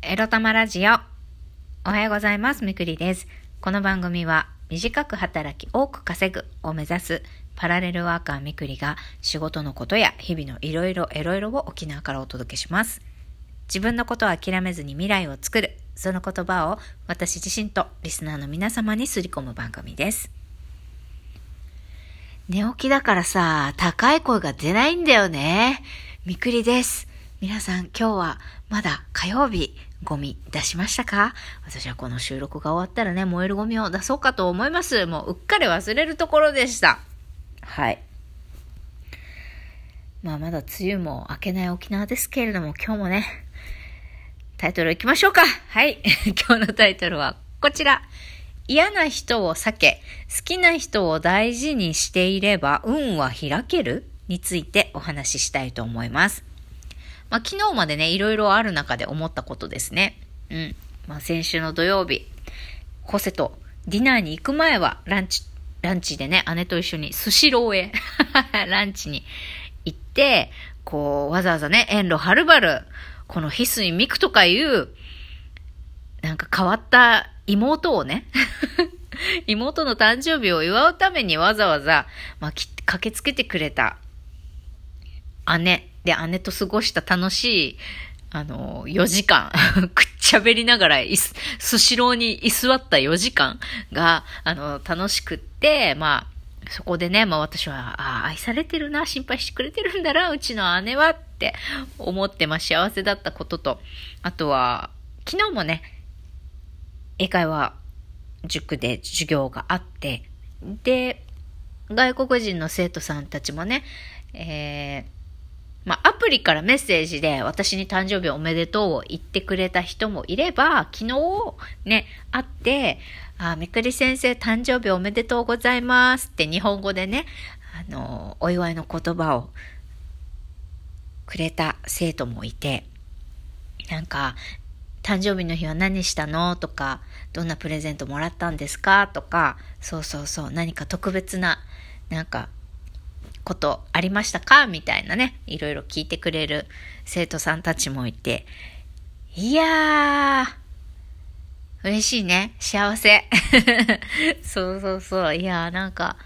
エロ玉ラジオ。おはようございます。みくりです。この番組は短く働き多く稼ぐを目指すパラレルワーカーみくりが仕事のことや日々のいろいろエロいろを沖縄からお届けします。自分のことを諦めずに未来を作る。その言葉を私自身とリスナーの皆様にすり込む番組です。寝起きだからさ、高い声が出ないんだよね。みくりです。皆さん今日はまだ火曜日ゴミ出しましたか？私はこの収録が終わったらね、燃えるゴミを出そうかと思います。もううっかり忘れるところでした。はい。まあまだ梅雨も明けない沖縄ですけれども、今日もね、タイトル行きましょうか。はい。今日のタイトルはこちら。嫌な人を避け、好きな人を大事にしていれば運は開けるについてお話ししたいと思います。まあ、昨日までね、いろいろある中で思ったことですね。うん。まあ、先週の土曜日、ホセとディナーに行く前はランチ、ランチでね、姉と一緒にスシローへ ランチに行って、こう、わざわざね、遠路はるばる、この翡翠ミクとかいう、なんか変わった妹をね、妹の誕生日を祝うためにわざわざ、まあ、駆けつけてくれた姉で姉と過ごした楽しい、あの、4時間、くっちゃべりながらいす、スシローに居座った4時間が、あの、楽しくって、まあ、そこでね、まあ私は、ああ、愛されてるな、心配してくれてるんだな、うちの姉はって思って、まあ幸せだったことと、あとは、昨日もね、英会話塾で授業があって、で、外国人の生徒さんたちもね、えー、まあ、アプリからメッセージで私に誕生日おめでとうを言ってくれた人もいれば、昨日ね、会って、あ、めくり先生誕生日おめでとうございますって日本語でね、あの、お祝いの言葉をくれた生徒もいて、なんか、誕生日の日は何したのとか、どんなプレゼントもらったんですかとか、そうそうそう、何か特別な、なんか、ことありましたか？みたいなね、いろいろ聞いてくれる生徒さんたちもいて、いやー、嬉しいね。幸せ。そうそうそう。いやー、なんか、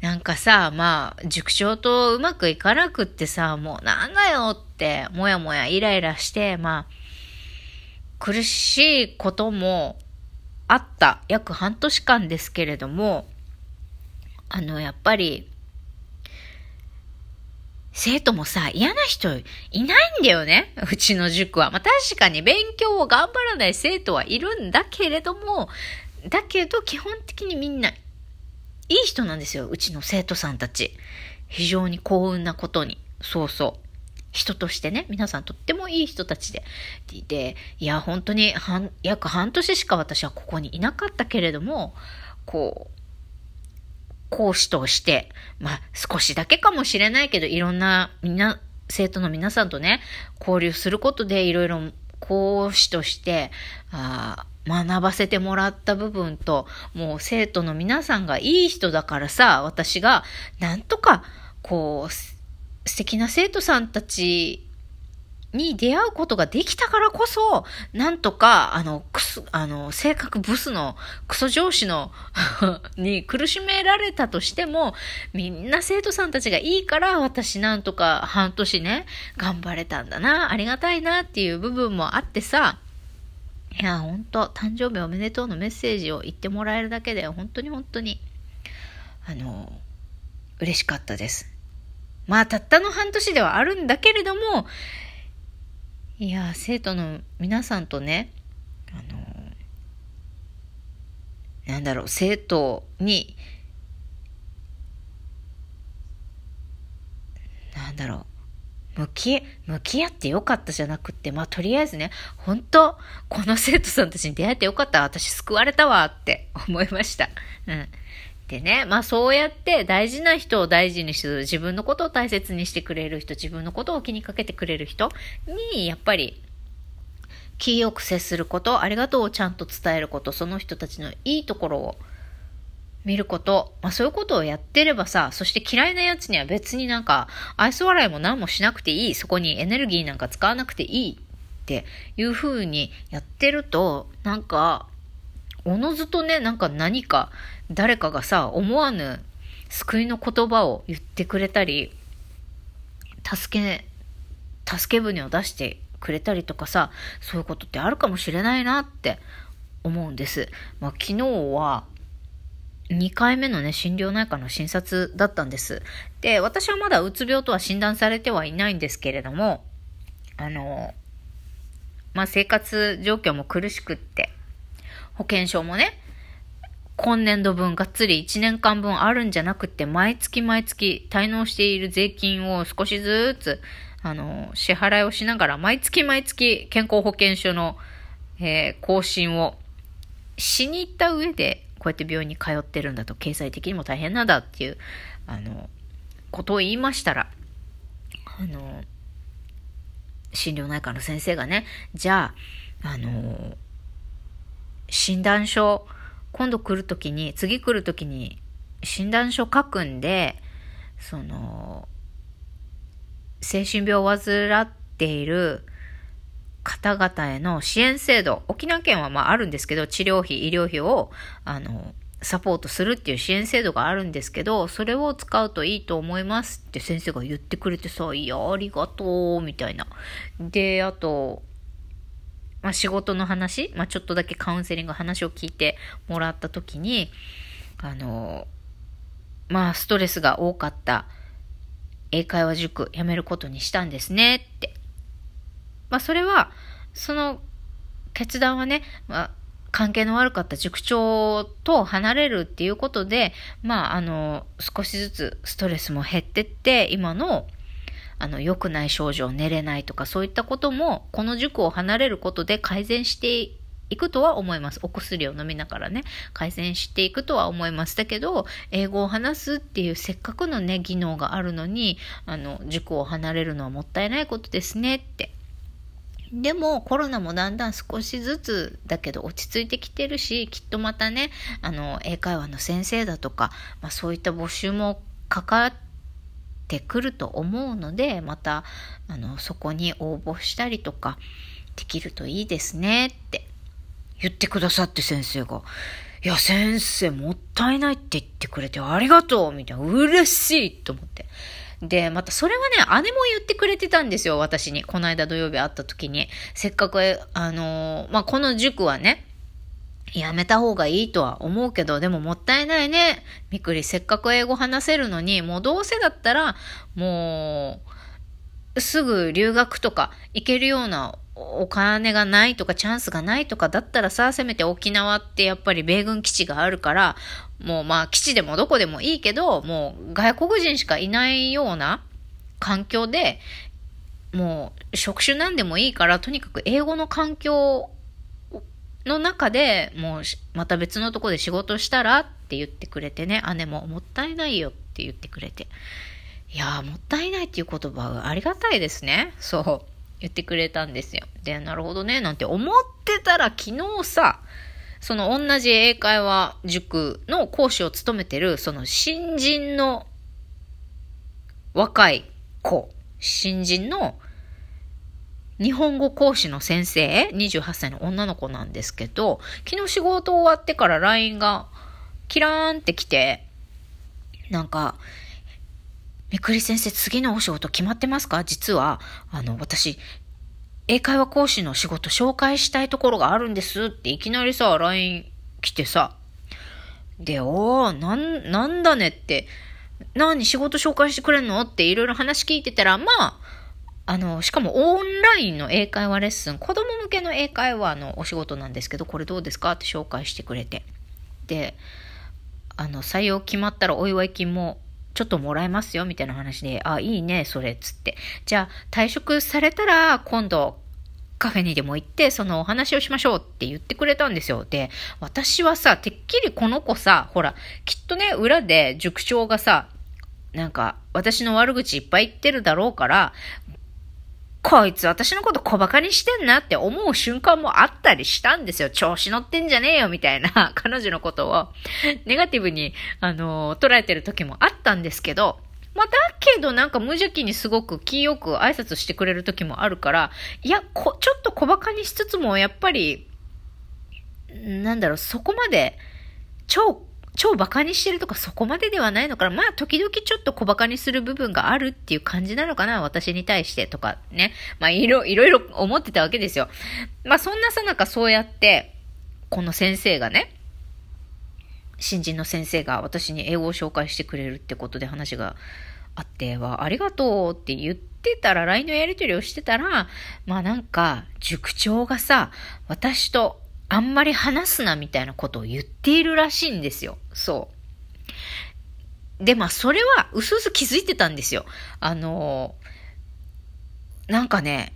なんかさ、まあ、塾長とうまくいかなくってさ、もうなんだよって、もやもやイライラして、まあ、苦しいこともあった約半年間ですけれども、あの、やっぱり、生徒もさ、嫌な人いないんだよね。うちの塾は。まあ確かに勉強を頑張らない生徒はいるんだけれども、だけど基本的にみんないい人なんですよ。うちの生徒さんたち。非常に幸運なことに。そうそう。人としてね、皆さんとってもいい人たちで。で、いや、本当に半、約半年しか私はここにいなかったけれども、こう、講師として、まあ少しだけかもしれないけど、いろんなみんな、生徒の皆さんとね、交流することでいろいろ講師として、あ学ばせてもらった部分と、もう生徒の皆さんがいい人だからさ、私がなんとか、こう、素敵な生徒さんたちに出会うことができたからこそ、なんとか、あの、くす、あの、性格ブスのクソ上司の に苦しめられたとしても、みんな生徒さんたちがいいから、私なんとか半年ね、頑張れたんだな、ありがたいなっていう部分もあってさ、いや、本当誕生日おめでとうのメッセージを言ってもらえるだけで、本当に本当に、あの、嬉しかったです。まあ、たったの半年ではあるんだけれども、いや、生徒の皆さんとね、あの、なんだろう、生徒に、なんだろう、向き、向き合ってよかったじゃなくって、まあ、とりあえずね、本当この生徒さんたちに出会えてよかった。私救われたわって思いました。うん。でね、まあそうやって大事な人を大事にする、自分のことを大切にしてくれる人、自分のことを気にかけてくれる人に、やっぱり、気よく接すること、ありがとうをちゃんと伝えること、その人たちのいいところを見ること、まあそういうことをやってればさ、そして嫌いな奴には別になんか愛想笑いも何もしなくていい、そこにエネルギーなんか使わなくていいっっていう風にやってると、なんか、おのずとね、なんか何か誰かがさ、思わぬ救いの言葉を言ってくれたり、助け、助け舟を出してくれたりとかさ、そういうことってあるかもしれないなって思うんです。まあ、昨日は、2回目のね、心療内科の診察だったんです。で、私はまだうつ病とは診断されてはいないんですけれども、あの、まあ、生活状況も苦しくって、保険証もね、今年度分がっつり1年間分あるんじゃなくて、毎月毎月滞納している税金を少しずつ、あの、支払いをしながら、毎月毎月健康保険証の、えー、更新をしに行った上で、こうやって病院に通ってるんだと、経済的にも大変なんだっていう、あの、ことを言いましたら、あの、心療内科の先生がね、じゃあ、あの、診断書、今度来るときに、次来るときに、診断書書くんで、その、精神病を患っている方々への支援制度、沖縄県はまああるんですけど、治療費、医療費を、あの、サポートするっていう支援制度があるんですけど、それを使うといいと思いますって先生が言ってくれてさ、いや、ありがとう、みたいな。で、あと、まあ、仕事の話、まあ、ちょっとだけカウンセリング話を聞いてもらった時に、あの、まあ、ストレスが多かった英会話塾やめることにしたんですねって。まあ、それは、その決断はね、まあ、関係の悪かった塾長と離れるっていうことで、まあ、あの、少しずつストレスも減ってって、今のあの、良くない症状、寝れないとか、そういったことも、この塾を離れることで改善していくとは思います。お薬を飲みながらね、改善していくとは思います。だけど、英語を話すっていうせっかくのね、技能があるのに、あの、塾を離れるのはもったいないことですねって。でもコロナもだんだん少しずつだけど落ち着いてきてるし、きっとまたね、あの、英会話の先生だとか、まあそういった募集もかかっててくると思うので、また、あの、そこに応募したりとか、できるといいですねって言ってくださって先生が、いや、先生、もったいないって言ってくれてありがとうみたいな、嬉しいと思って。で、またそれはね、姉も言ってくれてたんですよ、私に。この間土曜日会った時に。せっかく、あのー、まあ、この塾はね、やめた方がいいとは思うけど、でももったいないね。みくり、せっかく英語話せるのに、もうどうせだったら、もう、すぐ留学とか行けるようなお金がないとかチャンスがないとかだったらさ、せめて沖縄ってやっぱり米軍基地があるから、もうまあ基地でもどこでもいいけど、もう外国人しかいないような環境で、もう職種なんでもいいから、とにかく英語の環境の中でもうまた別のとこで仕事したらって言ってくれてね、姉ももったいないよって言ってくれて。いやー、もったいないっていう言葉はありがたいですね。そう。言ってくれたんですよ。で、なるほどね、なんて思ってたら昨日さ、その同じ英会話塾の講師を務めてる、その新人の若い子、新人の日本語講師の先生、28歳の女の子なんですけど、昨日仕事終わってから LINE がキラーンって来て、なんか、みくり先生次のお仕事決まってますか？実は、あの、私、英会話講師の仕事紹介したいところがあるんですっていきなりさ、LINE 来てさ、で、おー、なん、なんだねって、何仕事紹介してくれんの？っていろいろ話聞いてたら、まあ、あの、しかもオンラインの英会話レッスン、子供向けの英会話のお仕事なんですけど、これどうですかって紹介してくれて。で、あの、採用決まったらお祝い金もちょっともらえますよ、みたいな話で、あ、いいね、それ、つって。じゃあ、退職されたら、今度、カフェにでも行って、そのお話をしましょうって言ってくれたんですよ。で、私はさ、てっきりこの子さ、ほら、きっとね、裏で塾長がさ、なんか、私の悪口いっぱい言ってるだろうから、こいつ私のこと小馬鹿にしてんなって思う瞬間もあったりしたんですよ。調子乗ってんじゃねえよみたいな 彼女のことをネガティブに、あの捉えてる時もあったんですけど、まあ、だけどなんか無邪気にすごく気よく挨拶してくれる時もあるから、いや、こ、ちょっと小馬鹿にしつつも、やっぱり、なんだろう、そこまで、超、超馬鹿にしてるとかそこまでではないのかな。まあ、時々ちょっと小馬鹿にする部分があるっていう感じなのかな。私に対してとかね。まあ、いろ、いろいろ思ってたわけですよ。まあ、そんなさなかそうやって、この先生がね、新人の先生が私に英語を紹介してくれるってことで話があっては、ありがとうって言ってたら、LINE のやり取りをしてたら、まあなんか、塾長がさ、私とあんまり話すなみたいなことを言っているらしいんですよ。そう。で、まあそれは、うすうす気づいてたんですよ。あのなんかね、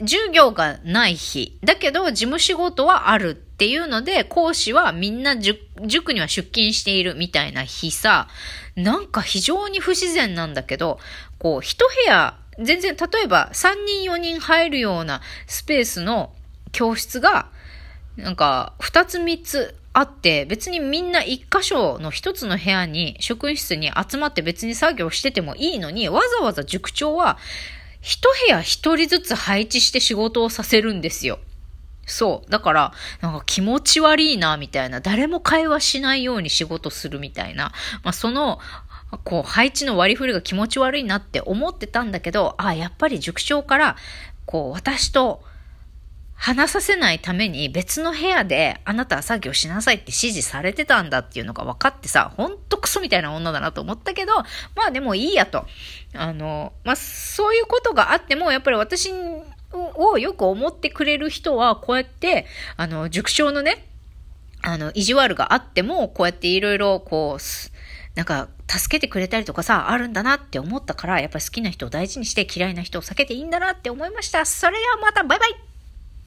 授業がない日。だけど、事務仕事はあるっていうので、講師はみんな塾には出勤しているみたいな日さ、なんか非常に不自然なんだけど、こう、一部屋、全然、例えば3人4人入るようなスペースの教室が、なんか、2つ3つあって、別にみんな一箇所の一つの部屋に、職員室に集まって別に作業しててもいいのに、わざわざ塾長は、一部屋一人ずつ配置して仕事をさせるんですよ。そう。だから、なんか気持ち悪いな、みたいな。誰も会話しないように仕事するみたいな。まあ、その、こう、配置の割り振りが気持ち悪いなって思ってたんだけど、ああ、やっぱり塾長から、こう、私と、話させないために別の部屋であなたは作業しなさいって指示されてたんだっていうのが分かってさ、ほんとクソみたいな女だなと思ったけど、まあでもいいやと。あの、まあそういうことがあっても、やっぱり私をよく思ってくれる人は、こうやって、あの、塾長のね、あの、意地悪があっても、こうやっていろいろ、こう、なんか、助けてくれたりとかさ、あるんだなって思ったから、やっぱり好きな人を大事にして嫌いな人を避けていいんだなって思いました。それではまた、バイバイ